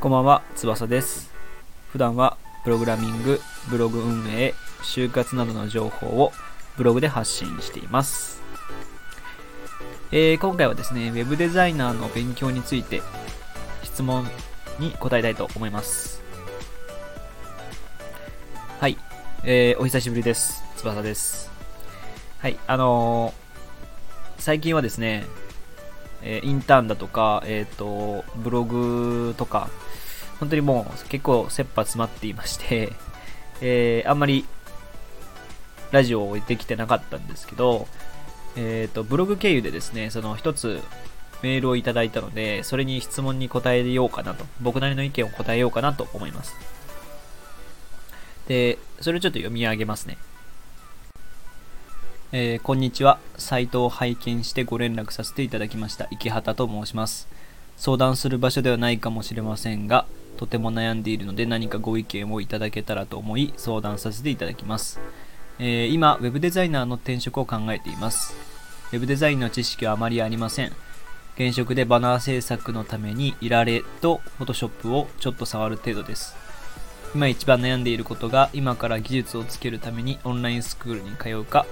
こんばんは、翼です。普段はプログラミング、ブログ運営、就活などの情報をブログで発信しています。えー今回はですね、ウェブデザイナーの勉強について質問に答えたいと思います。はい、えーお久しぶりです。翼です。はい、あのー最近はですね、えインターンだとか、えっ、と、ブログとか、本当にもう結構切羽詰まっていまして、えーあんまりラジオを置いてきてなかったんですけど、えっ、と、ブログ経由でですね、その一つメールをいただいたので、それに質問に答えようかなと、僕なりの意見を答えようかなと思います。で、それをちょっと読み上げますね。えーこんにちは。サイトを拝見してご連絡させていただきました。池畑と申します。相談する場所ではないかもしれませんが、とても悩んでいるので何かご意見をいただけたらと思い相談させていただきます。えー今、ウェブデザイナーの転職を考えています。ウェブデザインの知識はあまりありません。現職でバナー制作のためにいられと Photoshop をちょっと触る程度です。今一番悩んでいることが今から技術をつけるためにオンラインスクールに通うか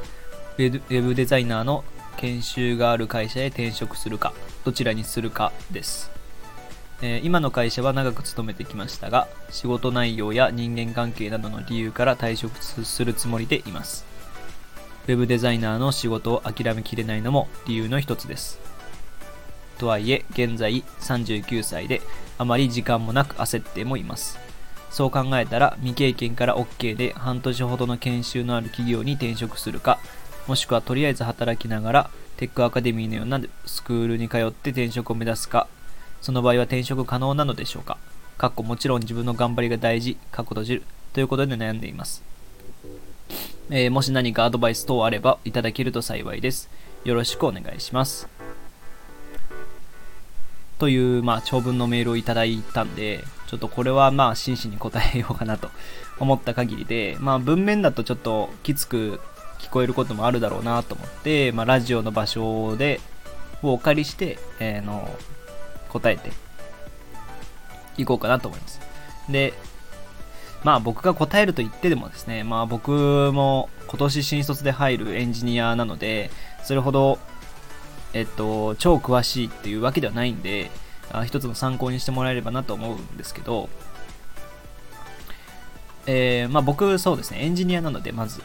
ウェブデザイナーの研修がある会社へ転職するかどちらにするかです、えー今の会社は長く勤めてきましたが仕事内容や人間関係などの理由から退職するつもりでいます。ウェブデザイナーの仕事を諦めきれないのも理由の一つです。とはいえ現在39歳であまり時間もなく焦ってもいます。そう考えたら未経験から OK で半年ほどの研修のある企業に転職するかもしくはとりあえず働きながらテックアカデミーのようなスクールに通って転職を目指すかその場合は転職可能なのでしょうか。かっこもちろん自分の頑張りが大事かっこ閉じるということで悩んでいます、えーもし何かアドバイス等あればいただけると幸いです。よろしくお願いします。という、まあ、長文のメールをいただいたんで、ちょっとこれはまあ真摯に答えようかなと思った限りで、まあ文面だとちょっときつく聞こえることもあるだろうなと思って、まあラジオの場所で、をお借りして、えーの、答えていこうかなと思います。で、まあ僕が答えると言ってでもですね、まあ僕も今年新卒で入るエンジニアなので、それほどえっと、超詳しいっていうわけではないんで、あ一つの参考にしてもらえればなと思うんですけど、えーまあ、僕、そうですね、エンジニアなので、まず、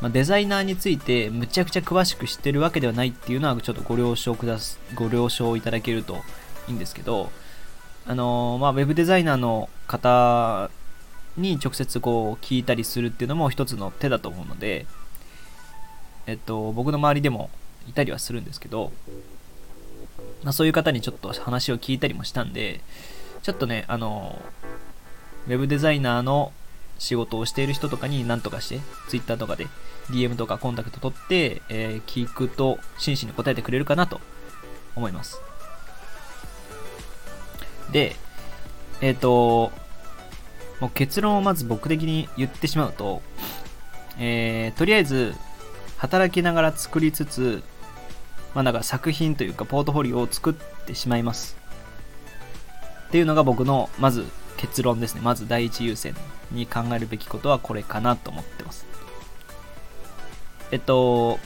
まあ、デザイナーについてむちゃくちゃ詳しく知ってるわけではないっていうのは、ちょっとご了承くだす、ご了承いただけるといいんですけど、あのーまあ、ウェブデザイナーの方に直接こう聞いたりするっていうのも一つの手だと思うので、えっと、僕の周りでもいたりはするんですけど、まあ、そういう方にちょっと話を聞いたりもしたんで、ちょっとね、あの、ウェブデザイナーの仕事をしている人とかに何とかして、Twitter とかで DM とかコンタクト取って、えー聞くと真摯に答えてくれるかなと思います。で、えっ、と、もう結論をまず僕的に言ってしまうと、えーとりあえず、働きながら作りつつ、まあ、なんか作品というかポートフォリオを作ってしまいます。っていうのが僕のまず結論ですね。まず第一優先に考えるべきことはこれかなと思ってます。えっと、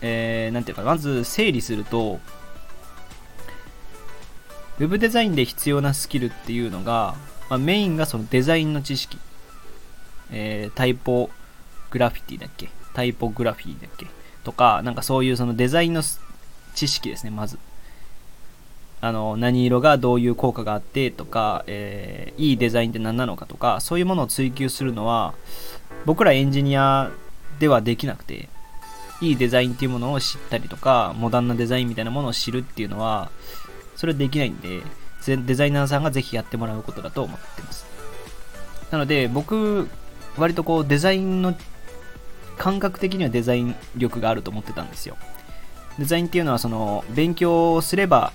えー、なんていうか、まず整理すると、ウェブデザインで必要なスキルっていうのが、まあ、メインがそのデザインの知識、えー、タイポグラフィティだっけ？タイポグラフィーだっけ？とか、なんかそういうそのデザインの知識ですね、まず。あの、何色がどういう効果があってとか、えーいいデザインって何なのかとか、そういうものを追求するのは、僕らエンジニアではできなくて、いいデザインっていうものを知ったりとか、モダンなデザインみたいなものを知るっていうのは、それできないんで、デザイナーさんがぜひやってもらうことだと思ってます。なので、僕、割とこう、デザインの感覚的にはデザイン力があると思ってたんですよ。デザインっていうのはその勉強をすれば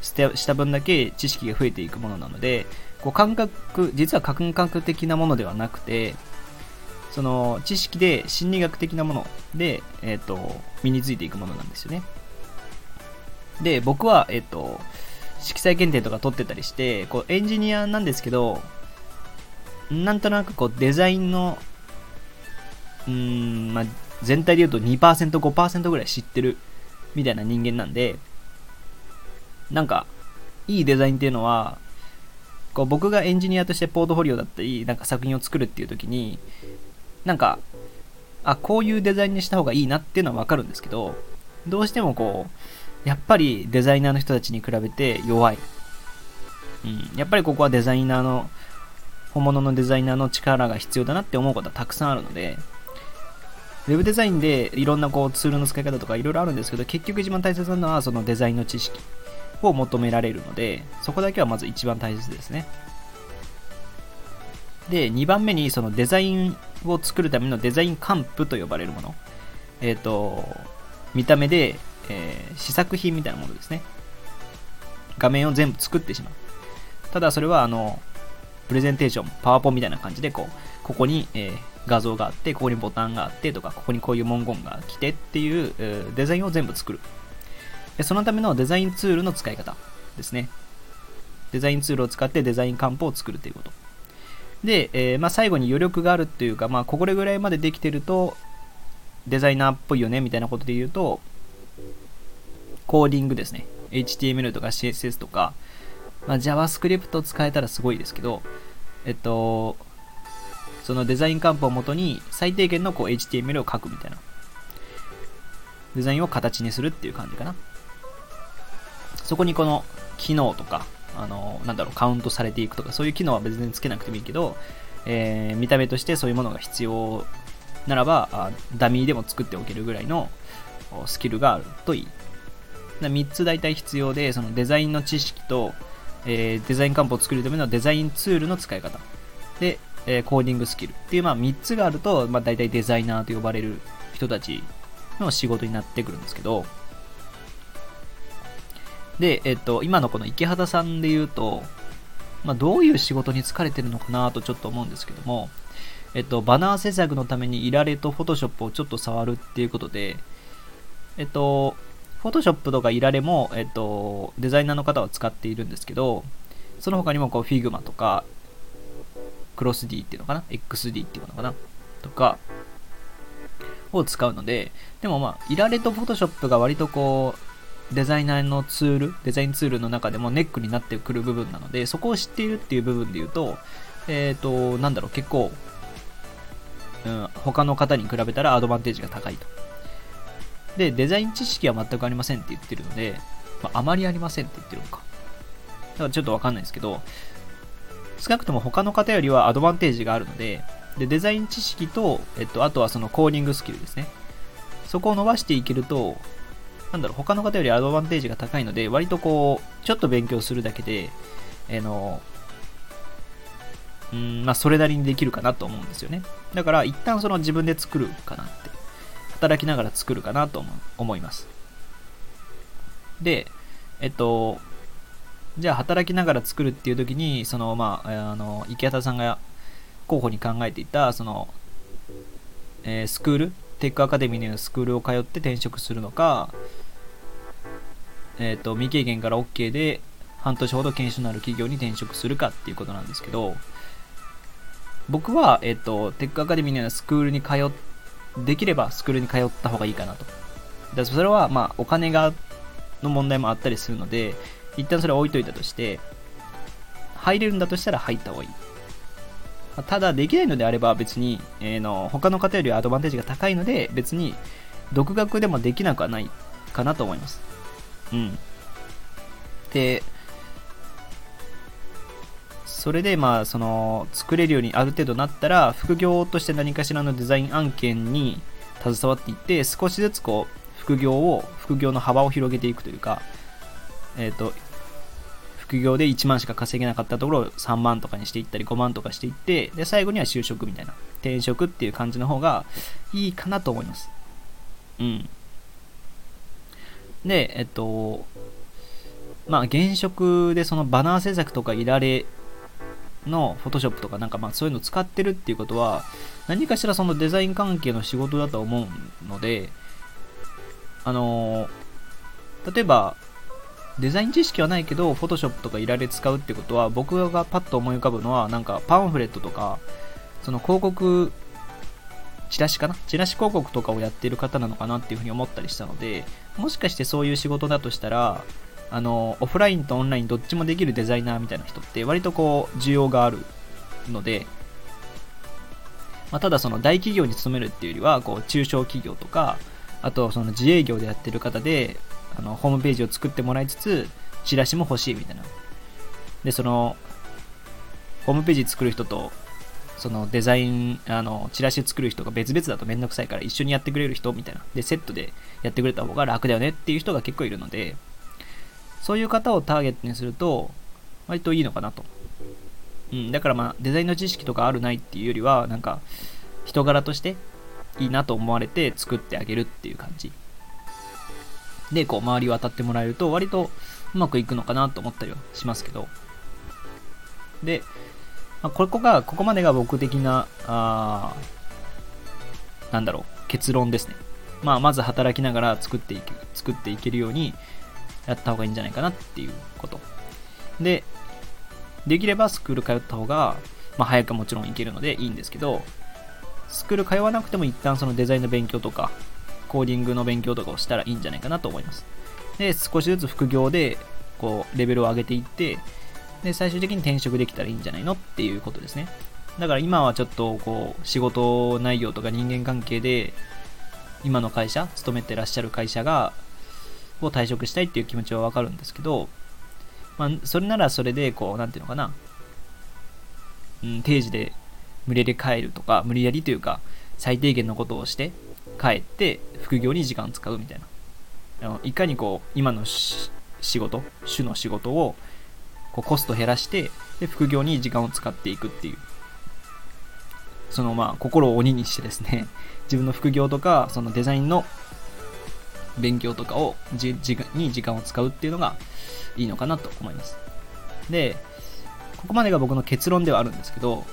してした分だけ知識が増えていくものなのでこう感覚実は感覚的なものではなくてその知識で心理学的なもので、えっ、と、身についていくものなんですよね。で、僕は、えっ、と、色彩検定とか取ってたりして、こうエンジニアなんですけど、なんとなくこうデザインの、うん、まあ、全体で言うと2%、5%ぐらい知ってるみたいな人間なんで、なんか、いいデザインっていうのは、こう僕がエンジニアとしてポートフォリオだったり、なんか作品を作るっていう時に、なんか、あ、こういうデザインにした方がいいなっていうのはわかるんですけど、どうしてもこう、やっぱりデザイナーの人たちに比べて弱い。うん、やっぱりここはデザイナーの、本物のデザイナーの力が必要だなって思うことはたくさんあるので、ウェブデザインでいろんなこうツールの使い方とかいろいろあるんですけど、結局一番大切なのはそのデザインの知識を求められるので、そこだけはまず一番大切ですね。で、2番目にそのデザインを作るためのデザインカンプと呼ばれるもの。えっ、ー、と、見た目で、えー、試作品みたいなものですね。画面を全部作ってしまう。ただそれはあの、プレゼンテーション、パワーポンみたいな感じで、こう、ここに、えー、画像があって、ここにボタンがあってとか、ここにこういう文言が来てっていう、えー、デザインを全部作る。そのためのデザインツールの使い方ですね。デザインツールを使ってデザインカンプを作るということ。で、えー、まあ、最後に余力があるっていうか、まあ、これぐらいまでできてると、デザイナーっぽいよね、みたいなことで言うと、コーディングですね。HTML とか CSS とか、まあ、JavaScript を使えたらすごいですけど、えっと、そのデザインカンプをもとに最低限のこう HTML を書くみたいな。デザインを形にするっていう感じかな。そこにこの機能とか、あの、なんだろう、カウントされていくとか、そういう機能は別につけなくてもいいけど、えー、見た目としてそういうものが必要ならば、あダミーでも作っておけるぐらいのスキルがあるといい。3つ大体必要で、そのデザインの知識と、えー、デザインカンプを作るためのデザインツールの使い方。で、えー、コーディングスキルっていう、まあ、3つがあると、まあ、大体デザイナーと呼ばれる人たちの仕事になってくるんですけど、で、えっと、今のこの池畑さんで言うと、まあ、どういう仕事に疲れてるのかなとちょっと思うんですけども、えっと、バナー制作のためにいられとフォトショップをちょっと触るっていうことで、えっと、フォトショップとかいられも、えっと、デザイナーの方は使っているんですけど、その他にもこう Figma とか、クロス D っていうのかな ?XD っていうのかな？とか、を使うので、でもまあ、いられとフォトショップが割とこう、デザイナーのツール、デザインツールの中でもネックになってくる部分なので、そこを知っているっていう部分で言うと、えっ、ー、と、なんだろう、結構、うん、他の方に比べたらアドバンテージが高いと。で、デザイン知識は全くありませんって言ってるので、まあ、あまりありませんって言ってるのか。だからちょっとわかんないですけど、少なくとも他の方よりはアドバンテージがあるので、でデザイン知識と、えっと、あとはそのコーディングスキルですね。そこを伸ばしていけると、なんだろう、他の方よりアドバンテージが高いので、割とこう、ちょっと勉強するだけで、えー、の、うん、まあ、それなりにできるかなと思うんですよね。だから、一旦その自分で作るかなって、働きながら作るかなと思います。で、えっと、じゃあ働きながら作るっていう時に、その、まあ、あの、池畑さんが候補に考えていた、その、えー、スクール？テックアカデミーのスクールを通って転職するのか、え、ー、と、未経験から OK で半年ほど研修のある企業に転職するかっていうことなんですけど、僕は、え、ー、と、テックアカデミーのようなスクールに通っ、できればスクールに通った方がいいかなと。だそれは、まあ、お金が、の問題もあったりするので、一旦それは置いといたとして、入れるんだとしたら入った方がいい。ただできないのであれば別に、えー、の他の方よりアドバンテージが高いので別に独学でもできなくはないかなと思います。うん。で、それでまあその作れるようにある程度なったら副業として何かしらのデザイン案件に携わっていって少しずつこう副業を副業の幅を広げていくというかえっ、と副業で1万しか稼げなかったところを3万とかにしていったり5万とかしていって、で、最後には就職みたいな、転職っていう感じの方がいいかなと思います。うん。で、えっと、まあ、現職でそのバナー制作とかいられの Photoshop とかなんかまあそういうの使ってるっていうことは何かしらそのデザイン関係の仕事だと思うのであの例えばデザイン知識はないけど Photoshop とかいられ使うってことは僕がパッと思い浮かぶのはなんかパンフレットとかその広告チラシかな？チラシ広告とかをやってる方なのかなっていうふうに思ったりしたのでもしかしてそういう仕事だとしたらあのオフラインとオンラインどっちもできるデザイナーみたいな人って割とこう需要があるので、まあ、ただその大企業に勤めるっていうよりはこう中小企業とかあとその自営業でやってる方であのホームページを作ってもらいつつチラシも欲しいみたいな。でそのホームページ作る人とそのデザイン、あの、チラシ作る人が別々だとめんどくさいから一緒にやってくれる人みたいな。で、セットでやってくれた方が楽だよねっていう人が結構いるので、そういう方をターゲットにすると、割といいのかなと。うん、だからまあ、デザインの知識とかあるないっていうよりは、なんか、人柄としていいなと思われて作ってあげるっていう感じ。で、こう、周りを当たってもらえると、割とうまくいくのかなと思ったりはしますけど。で、まあ、ここが、ここまでが僕的な、あなんだろう、結論ですね。まあ、まず働きながら作っていく、作っていけるようにやった方がいいんじゃないかなっていうこと。で、できればスクール通った方が、まあ、早くもちろん行けるのでいいんですけど、スクール通わなくても一旦そのデザインの勉強とか、コーディングの勉強とかをしたらいいんじゃないかなと思います。で、少しずつ副業で、こう、レベルを上げていって、で、最終的に転職できたらいいんじゃないのっていうことですね。だから今はちょっと、こう、仕事内容とか人間関係で、今の会社、勤めてらっしゃる会社が、を退職したいっていう気持ちはわかるんですけど、まあ、それならそれで、こう、なんていうのかな、うん、定時で無理やり帰るとか、無理やりというか、最低限のことをして、帰って副業に時間を使うみたいな。あのいかにこう、今の仕事、主の仕事をこうコスト減らして、で、副業に時間を使っていくっていう。そのまあ、心を鬼にしてですね、自分の副業とか、そのデザインの勉強とかをじじに時間を使うっていうのがいいのかなと思います。で、ここまでが僕の結論ではあるんですけど、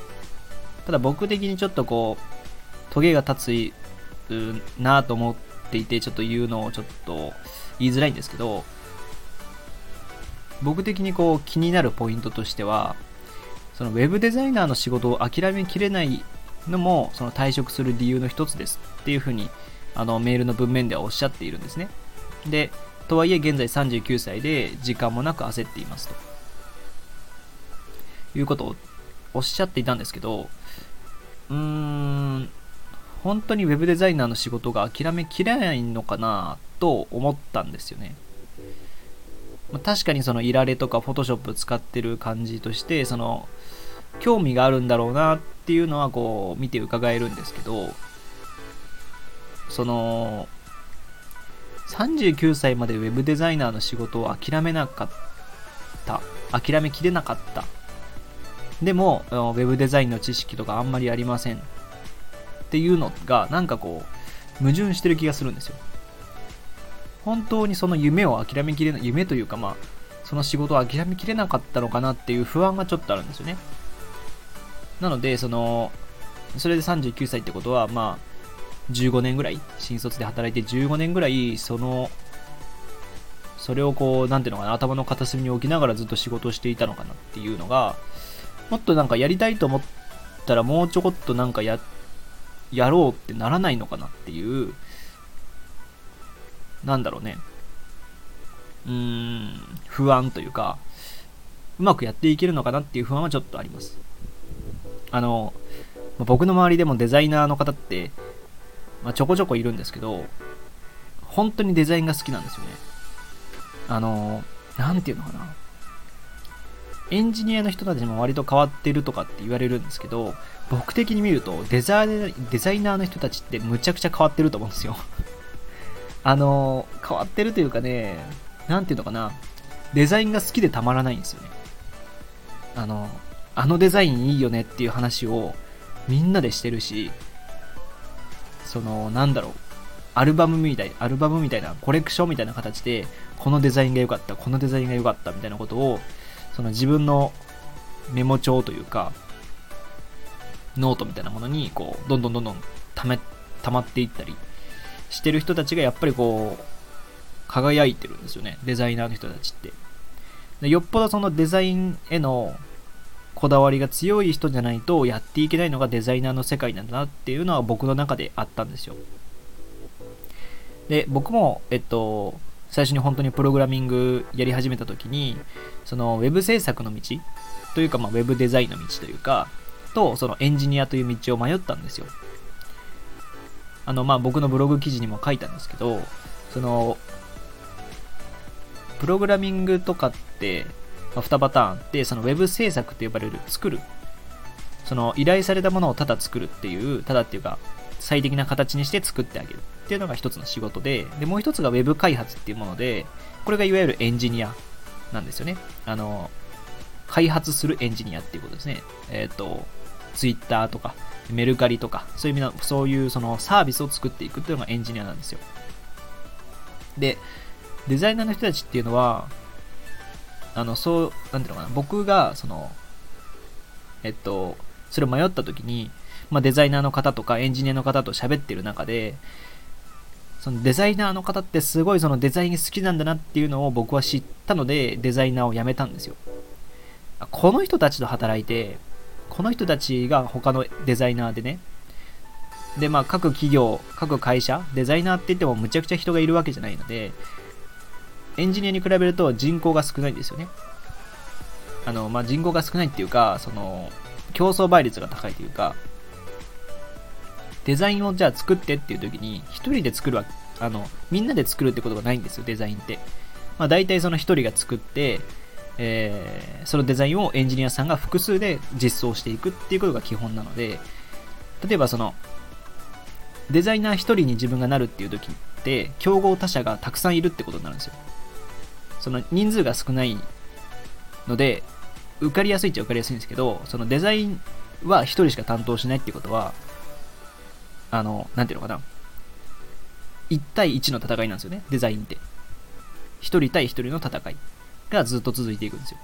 ただ僕的にちょっとこう、トゲが立つなぁと思っていて、ちょっと言うのをちょっと言いづらいんですけど、僕的にこう気になるポイントとしては、そのウェブデザイナーの仕事を諦めきれないのも、その退職する理由の一つですっていうふうに、あのメールの文面ではおっしゃっているんですね。で、とはいえ現在39歳で時間もなく焦っていますと。いうことをおっしゃっていたんですけど、うーん、本当にウェブデザイナーの仕事が諦めきれないのかなと思ったんですよね。まあ、確かにそのいられとかフォトショップ使ってる感じとしてその興味があるんだろうなっていうのはこう見て伺えるんですけどその39歳までウェブデザイナーの仕事を諦めなかった。諦めきれなかった。でもウェブデザインの知識とかあんまりありません。っていうのがなんかこう矛盾してる気がするんですよ。本当にその夢を諦めきれない、夢というかまあ、その仕事を諦めきれなかったのかなっていう不安がちょっとあるんですよね。なので、その、それで39歳ってことは、まあ、15年ぐらい、新卒で働いて15年ぐらい、その、それをこう、なんていうのかな、頭の片隅に置きながらずっと仕事をしていたのかなっていうのが、もっとなんかやりたいと思ったらもうちょこっとなんかや、やろうってならないのかなっていう、なんだろうね、うーん、不安というか、うまくやっていけるのかなっていう不安はちょっとあります。あのま、僕の周りでもデザイナーの方って、まあ、ちょこちょこいるんですけど、本当にデザインが好きなんですよね。あの、なんていうのかな。エンジニアの人たちも割と変わってるとかって言われるんですけど、僕的に見るとデザデザイナーの人たちってむちゃくちゃ変わってると思うんですよ。あの、変わってるというかね、なんていうのかな、デザインが好きでたまらないんですよね。あの、あのデザインいいよねっていう話をみんなでしてるし、その、なんだろう、アルバムみたい、アルバムみたいな、コレクションみたいな形で、このデザインが良かった、このデザインが良かったみたいなことを、その自分のメモ帳というか、ノートみたいなものに、こう、どんどんどんどん溜め、溜まっていったりしてる人たちがやっぱりこう、輝いてるんですよね。デザイナーの人たちって。でよっぽどそのデザインへのこだわりが強い人じゃないとやっていけないのがデザイナーの世界なんだなっていうのは僕の中であったんですよ。で、僕も、えっと、最初に本当にプログラミングやり始めた時に、そのウェブ制作の道というか、まあ、ウェブデザインの道というか、と、そのエンジニアという道を迷ったんですよ。あの、まあ、僕のブログ記事にも書いたんですけど、その、プログラミングとかって、まあ、2パターンあって、その Web 制作って呼ばれる、作る。その依頼されたものをただ作るっていう、ただっていうか、最適な形にして作ってあげるっていうのが一つの仕事で、で、もう一つが Web 開発っていうもので、これがいわゆるエンジニアなんですよね。あの、開発するエンジニアっていうことですね。えっ、ー、と、Twitter とか、メルカリとか、そういう意味の、そういうそのサービスを作っていくっていうのがエンジニアなんですよ。で、デザイナーの人たちっていうのは、あの、そう、なんていうのかな、僕が、その、えっと、それを迷った時に、まあ、デザイナーの方とかエンジニアの方と喋ってる中で、そのデザイナーの方ってすごいそのデザイン好きなんだなっていうのを僕は知ったので、デザイナーを辞めたんですよ。この人たちと働いて、この人たちが他のデザイナーでね、で、まあ、各企業、各会社、デザイナーって言ってもむちゃくちゃ人がいるわけじゃないので、エンジニアに比べると人口が少ないんですよね。あの、まあ、人口が少ないっていうか、その、競争倍率が高いというか、デザインをじゃあ作ってっていう時に、一人で作るわあの、みんなで作るってことがないんですよ、デザインって。まあ、大体その一人が作って、えー、そのデザインをエンジニアさんが複数で実装していくっていうことが基本なので、例えばその、デザイナー一人に自分がなるっていう時って、競合他社がたくさんいるってことになるんですよ。その人数が少ないので、受かりやすいっちゃ受かりやすいんですけど、そのデザインは1人しか担当しないってことは、あの、なんていうのかな。1対1の戦いなんですよね、デザインって。1人対1人の戦いがずっと続いていくんですよ。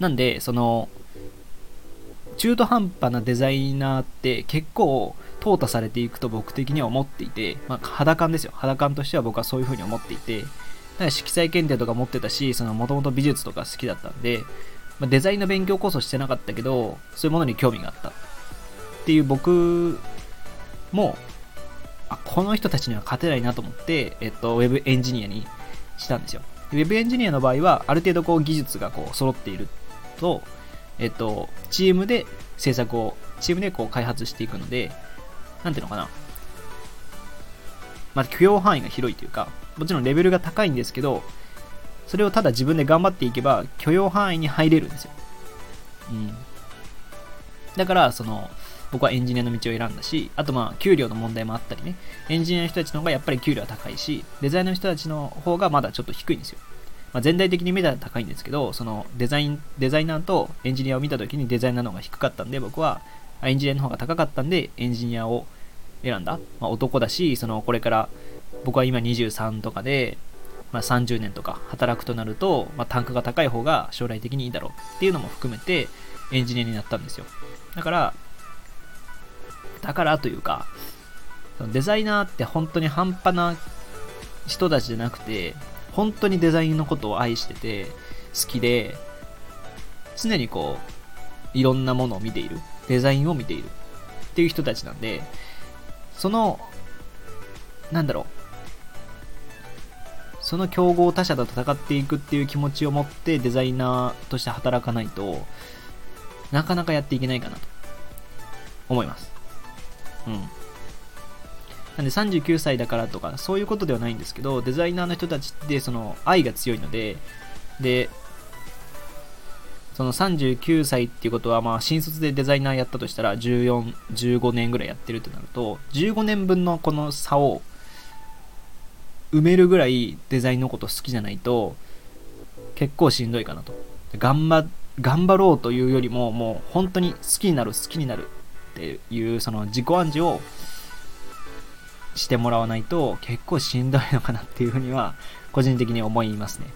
なんで、その、中途半端なデザイナーって結構淘汰されていくと僕的には思っていて、まあ、肌感ですよ。肌感としては僕はそういう風に思っていて、か色彩検定とか持ってたし、そのもともと美術とか好きだったんで、まあ、デザインの勉強こそしてなかったけど、そういうものに興味があった。っていう僕も、あ、この人たちには勝てないなと思って、えっと、ウェブエンジニアにしたんですよ。ウェブエンジニアの場合は、ある程度こう技術がこう揃っていると、えっと、チームで制作を、チームでこう開発していくので、なんていうのかな。まあ、許容範囲が広いというか、もちろんレベルが高いんですけど、それをただ自分で頑張っていけば許容範囲に入れるんですよ。うん。だから、その、僕はエンジニアの道を選んだし、あとまあ、給料の問題もあったりね、エンジニアの人たちの方がやっぱり給料は高いし、デザイナーの人たちの方がまだちょっと低いんですよ。まあ、全体的に見たら高いんですけど、そのデザイン、デザイナーとエンジニアを見たときにデザイナーの方が低かったんで、僕はエンジニアの方が高かったんで、エンジニアを選んだ。まあ、男だし、そのこれから僕は今23とかで、まあ、30年とか働くとなると、まあ、単価が高い方が将来的にいいだろうっていうのも含めてエンジニアになったんですよ。だから、だからというか、デザイナーって本当に半端な人たちじゃなくて、本当にデザインのことを愛してて、好きで、常にこう、いろんなものを見ている。デザインを見ている。っていう人たちなんで、その、なんだろう、その競合他社と戦っていくっていう気持ちを持ってデザイナーとして働かないとなかなかやっていけないかなと思います。うん。なんで39歳だからとかそういうことではないんですけどデザイナーの人たちってその愛が強いのででその39歳っていうことはまあ新卒でデザイナーやったとしたら14、15年ぐらいやってるとなると15年分のこの差を埋めるぐらいデザインのこと好きじゃないと結構しんどいかなと頑張頑張ろうというよりももう本当に好きになる好きになるっていうその自己暗示をしてもらわないと結構しんどいのかなっていうふうには個人的に思いますね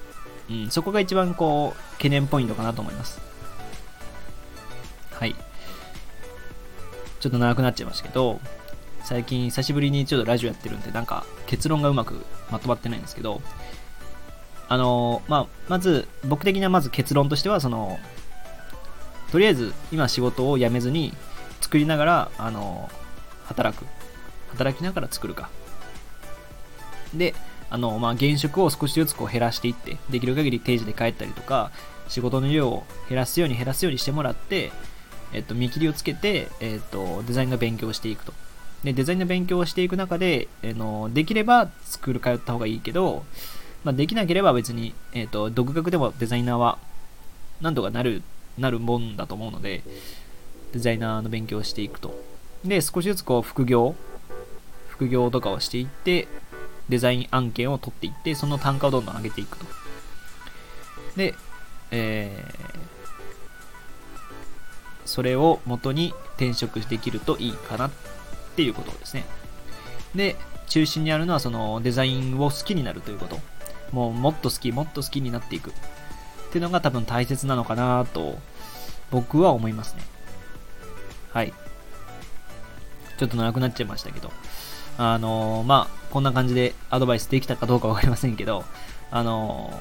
うん、そこが一番こう、懸念ポイントかなと思います。はい。ちょっと長くなっちゃいましたけど、最近久しぶりにちょっとラジオやってるんで、なんか結論がうまくまとまってないんですけど、あのー、まあ、まず、僕的なまず結論としては、その、とりあえず今仕事を辞めずに作りながら、あの、働く。働きながら作るか。で、あの、まあ、現職を少しずつこう減らしていって、できる限り定時で帰ったりとか、仕事の量を減らすように減らすようにしてもらって、えっと、見切りをつけて、えっと、デザインの勉強をしていくと。で、デザインの勉強をしていく中で、えのできればスクール通った方がいいけど、まあ、できなければ別に、えっと、独学でもデザイナーは、なんとかなる、なるもんだと思うので、デザイナーの勉強をしていくと。で、少しずつこう、副業、副業とかをしていって、デザイン案件を取っていって、その単価をどんどん上げていくと。で、えー、それを元に転職できるといいかなっていうことですね。で、中心にあるのはそのデザインを好きになるということ。もうもっと好き、もっと好きになっていく。っていうのが多分大切なのかなと僕は思いますね。はい。ちょっと長くなっちゃいましたけど。あのー、まあ、こんな感じでアドバイスできたかどうかわかりませんけど、あの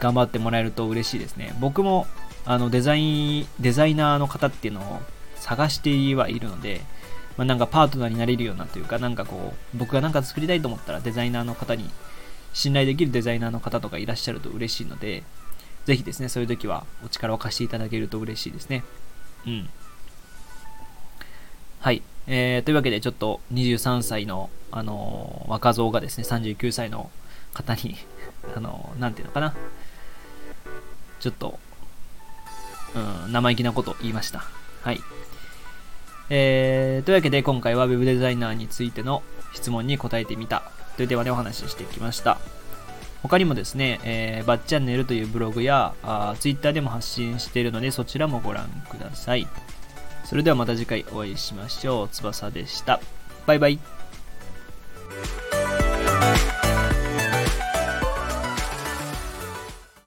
ー、頑張ってもらえると嬉しいですね。僕もあのデザイン、デザイナーの方っていうのを探してはいるので、まあ、なんかパートナーになれるようなというか、なんかこう、僕がなんか作りたいと思ったらデザイナーの方に、信頼できるデザイナーの方とかいらっしゃると嬉しいので、ぜひですね、そういう時はお力を貸していただけると嬉しいですね。うん。はい。えー、というわけで、ちょっと23歳の、あのー、若造がですね、39歳の方に あのー、なんていうのかな。ちょっと、うん、生意気なことを言いました。はい。えー、というわけで今回は Web デザイナーについての質問に答えてみたというテーマでお話ししてきました。他にもですね、えー、バッチャンネルというブログやあ Twitter でも発信しているのでそちらもご覧ください。それではまた次回お会いしましょう。翼でした。バイバイ。